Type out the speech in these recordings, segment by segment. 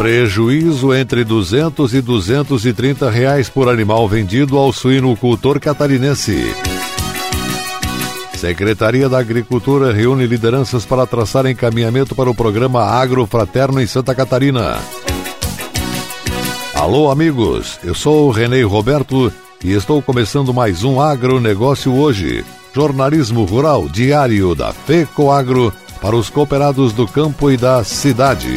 Prejuízo entre 200 e 230 reais por animal vendido ao suinocultor catarinense. Secretaria da Agricultura reúne lideranças para traçar encaminhamento para o programa Agro Fraterno em Santa Catarina. Alô, amigos, eu sou o Renê Roberto e estou começando mais um agronegócio hoje. Jornalismo rural diário da FECO Agro para os cooperados do campo e da cidade.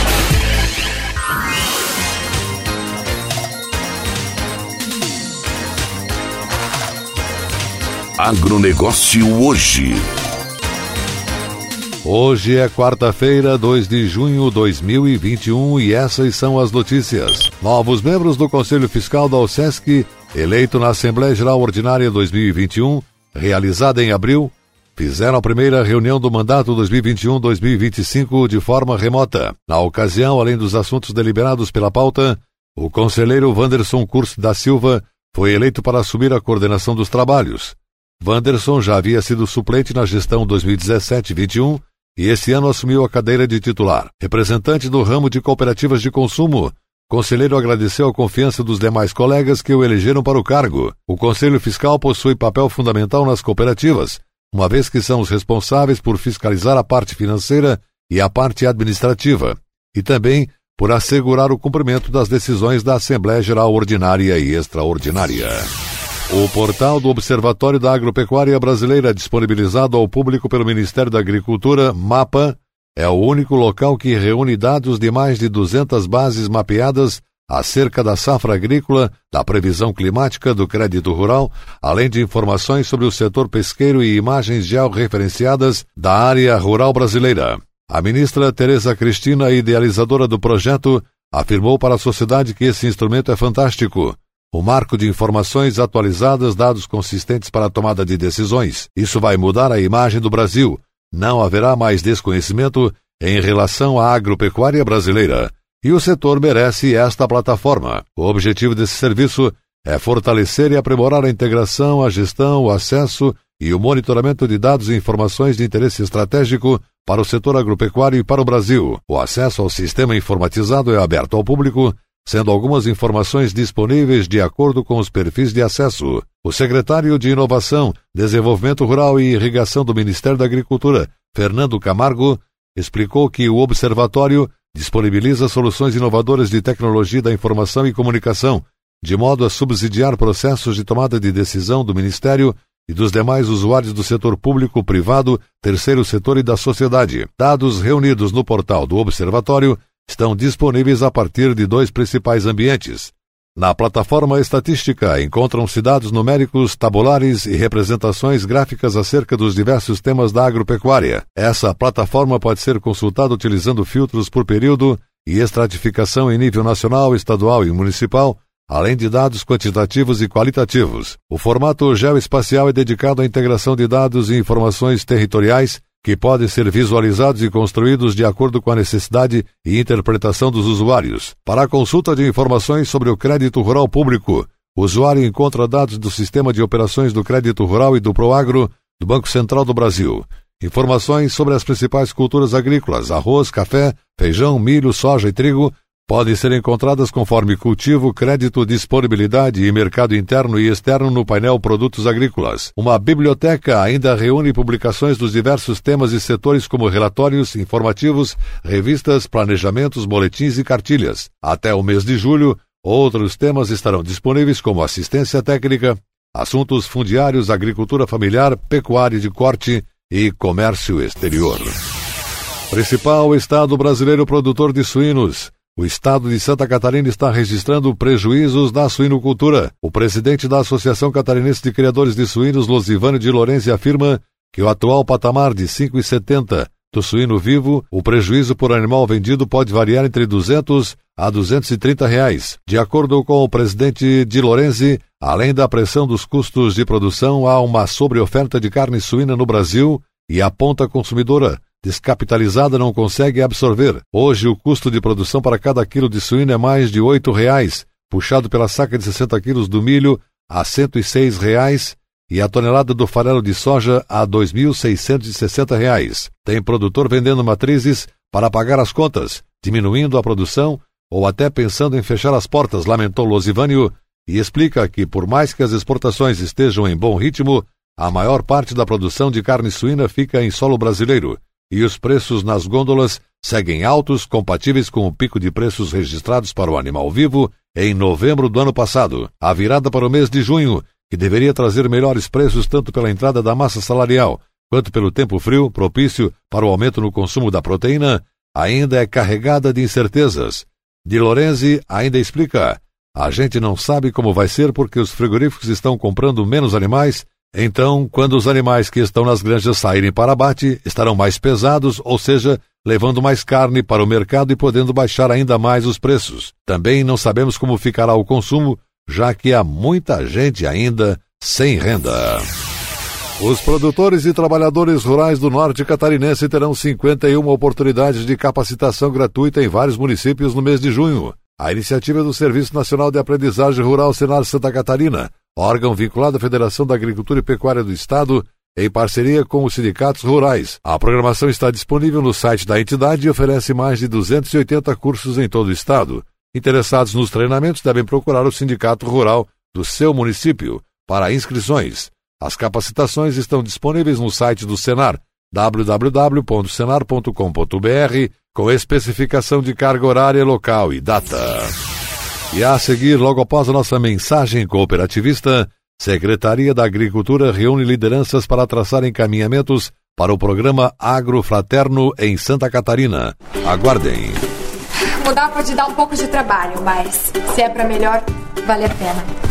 Agronegócio hoje. Hoje é quarta-feira, 2 de junho de 2021 e essas são as notícias. Novos membros do Conselho Fiscal da OSESC, eleito na Assembleia Geral Ordinária 2021, realizada em abril, fizeram a primeira reunião do mandato 2021-2025 de forma remota. Na ocasião, além dos assuntos deliberados pela pauta, o conselheiro Wanderson Curso da Silva foi eleito para assumir a coordenação dos trabalhos. Wanderson já havia sido suplente na gestão 2017-21 e esse ano assumiu a cadeira de titular. Representante do ramo de cooperativas de consumo, Conselheiro agradeceu a confiança dos demais colegas que o elegeram para o cargo. O Conselho Fiscal possui papel fundamental nas cooperativas, uma vez que são os responsáveis por fiscalizar a parte financeira e a parte administrativa, e também por assegurar o cumprimento das decisões da Assembleia Geral Ordinária e Extraordinária. O portal do Observatório da Agropecuária Brasileira, disponibilizado ao público pelo Ministério da Agricultura, MAPA, é o único local que reúne dados de mais de 200 bases mapeadas acerca da safra agrícola, da previsão climática, do crédito rural, além de informações sobre o setor pesqueiro e imagens georreferenciadas da área rural brasileira. A ministra Tereza Cristina, idealizadora do projeto, afirmou para a sociedade que esse instrumento é fantástico o marco de informações atualizadas, dados consistentes para a tomada de decisões. Isso vai mudar a imagem do Brasil. Não haverá mais desconhecimento em relação à agropecuária brasileira. E o setor merece esta plataforma. O objetivo desse serviço é fortalecer e aprimorar a integração, a gestão, o acesso e o monitoramento de dados e informações de interesse estratégico para o setor agropecuário e para o Brasil. O acesso ao sistema informatizado é aberto ao público sendo algumas informações disponíveis de acordo com os perfis de acesso. O secretário de Inovação, Desenvolvimento Rural e Irrigação do Ministério da Agricultura, Fernando Camargo, explicou que o observatório disponibiliza soluções inovadoras de tecnologia da informação e comunicação, de modo a subsidiar processos de tomada de decisão do Ministério e dos demais usuários do setor público, privado, terceiro setor e da sociedade. Dados reunidos no portal do Observatório estão disponíveis a partir de dois principais ambientes. Na plataforma estatística encontram-se dados numéricos, tabulares e representações gráficas acerca dos diversos temas da agropecuária. Essa plataforma pode ser consultada utilizando filtros por período e estratificação em nível nacional, estadual e municipal, além de dados quantitativos e qualitativos. O formato geoespacial é dedicado à integração de dados e informações territoriais que podem ser visualizados e construídos de acordo com a necessidade e interpretação dos usuários. Para a consulta de informações sobre o crédito rural público, o usuário encontra dados do Sistema de Operações do Crédito Rural e do Proagro do Banco Central do Brasil. Informações sobre as principais culturas agrícolas, arroz, café, feijão, milho, soja e trigo, podem ser encontradas conforme cultivo, crédito, disponibilidade e mercado interno e externo no painel Produtos Agrícolas. Uma biblioteca ainda reúne publicações dos diversos temas e setores como relatórios, informativos, revistas, planejamentos, boletins e cartilhas. Até o mês de julho, outros temas estarão disponíveis como assistência técnica, assuntos fundiários, agricultura familiar, pecuária de corte, e Comércio Exterior. Principal estado brasileiro produtor de suínos. O estado de Santa Catarina está registrando prejuízos na suinocultura. O presidente da Associação Catarinense de Criadores de Suínos, Losivânio de Lourenço, afirma que o atual patamar de 5,70 do suíno vivo, o prejuízo por animal vendido pode variar entre 200 a 230 reais. De acordo com o presidente de Lorenzi, além da pressão dos custos de produção, há uma sobreoferta de carne suína no Brasil e a ponta consumidora descapitalizada não consegue absorver. Hoje o custo de produção para cada quilo de suíno é mais de R$ reais, puxado pela saca de 60 quilos do milho a 106 reais e a tonelada do farelo de soja a R$ 2.660. Tem produtor vendendo matrizes para pagar as contas, diminuindo a produção ou até pensando em fechar as portas, lamentou Losivânio, e explica que, por mais que as exportações estejam em bom ritmo, a maior parte da produção de carne suína fica em solo brasileiro e os preços nas gôndolas seguem altos, compatíveis com o pico de preços registrados para o animal vivo em novembro do ano passado. A virada para o mês de junho que deveria trazer melhores preços tanto pela entrada da massa salarial quanto pelo tempo frio propício para o aumento no consumo da proteína, ainda é carregada de incertezas. De Lorenzi ainda explica: a gente não sabe como vai ser porque os frigoríficos estão comprando menos animais, então, quando os animais que estão nas granjas saírem para abate, estarão mais pesados, ou seja, levando mais carne para o mercado e podendo baixar ainda mais os preços. Também não sabemos como ficará o consumo, já que há muita gente ainda sem renda. Os produtores e trabalhadores rurais do norte catarinense terão 51 oportunidades de capacitação gratuita em vários municípios no mês de junho. A iniciativa é do Serviço Nacional de Aprendizagem Rural Senar Santa Catarina, órgão vinculado à Federação da Agricultura e Pecuária do Estado, em parceria com os sindicatos rurais. A programação está disponível no site da entidade e oferece mais de 280 cursos em todo o estado. Interessados nos treinamentos devem procurar o sindicato rural do seu município para inscrições. As capacitações estão disponíveis no site do Senar, www.senar.com.br, com especificação de carga horária local e data. E a seguir, logo após a nossa mensagem cooperativista, Secretaria da Agricultura reúne lideranças para traçar encaminhamentos para o programa Agro Fraterno em Santa Catarina. Aguardem. Mudar pode dar um pouco de trabalho, mas se é para melhor, vale a pena.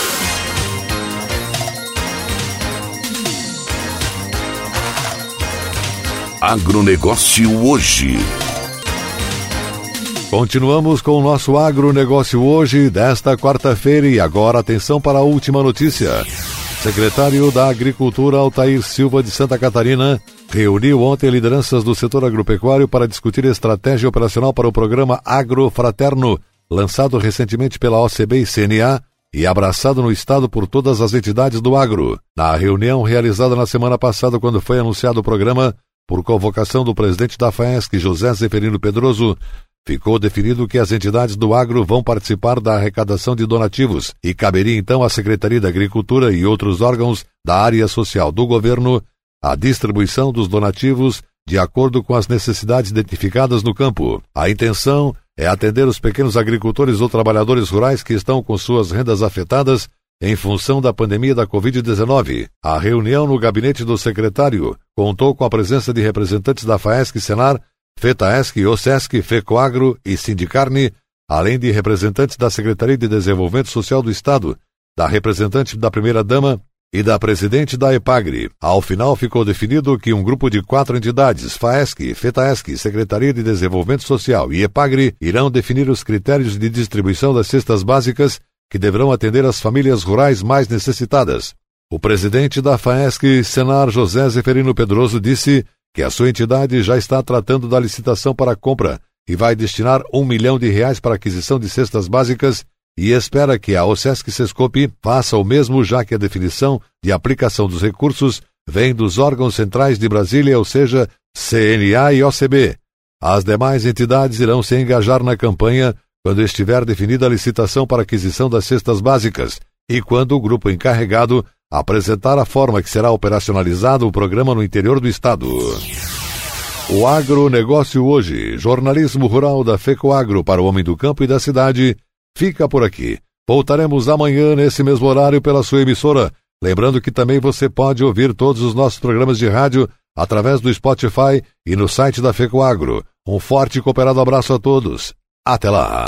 Agronegócio hoje. Continuamos com o nosso agronegócio hoje, desta quarta-feira, e agora atenção para a última notícia. Secretário da Agricultura Altair Silva de Santa Catarina reuniu ontem lideranças do setor agropecuário para discutir estratégia operacional para o programa Agrofraterno, lançado recentemente pela OCB e CNA e abraçado no estado por todas as entidades do agro. Na reunião realizada na semana passada, quando foi anunciado o programa, por convocação do presidente da FAESC, José Zeferino Pedroso, ficou definido que as entidades do agro vão participar da arrecadação de donativos e caberia então à Secretaria da Agricultura e outros órgãos da área social do governo a distribuição dos donativos de acordo com as necessidades identificadas no campo. A intenção é atender os pequenos agricultores ou trabalhadores rurais que estão com suas rendas afetadas em função da pandemia da Covid-19. A reunião no gabinete do secretário contou com a presença de representantes da FAESC Senar, FETAESC, OSESC, FECOAGRO e Sindicarne, além de representantes da Secretaria de Desenvolvimento Social do Estado, da representante da primeira-dama e da presidente da EPAGRE. Ao final ficou definido que um grupo de quatro entidades, FAESC, FETAESC, Secretaria de Desenvolvimento Social e EPAGRE, irão definir os critérios de distribuição das cestas básicas que deverão atender as famílias rurais mais necessitadas. O presidente da FAESC, Senar José Zeferino Pedroso, disse que a sua entidade já está tratando da licitação para a compra e vai destinar um milhão de reais para aquisição de cestas básicas e espera que a OSESC Sescope faça o mesmo, já que a definição de aplicação dos recursos vem dos órgãos centrais de Brasília, ou seja, CNA e OCB. As demais entidades irão se engajar na campanha quando estiver definida a licitação para aquisição das cestas básicas e quando o grupo encarregado apresentar a forma que será operacionalizado o programa no interior do estado. O agronegócio hoje, jornalismo rural da FECOAGro para o homem do campo e da cidade, fica por aqui. Voltaremos amanhã nesse mesmo horário pela sua emissora. Lembrando que também você pode ouvir todos os nossos programas de rádio através do Spotify e no site da FECOAGro. Um forte e cooperado abraço a todos. Até lá!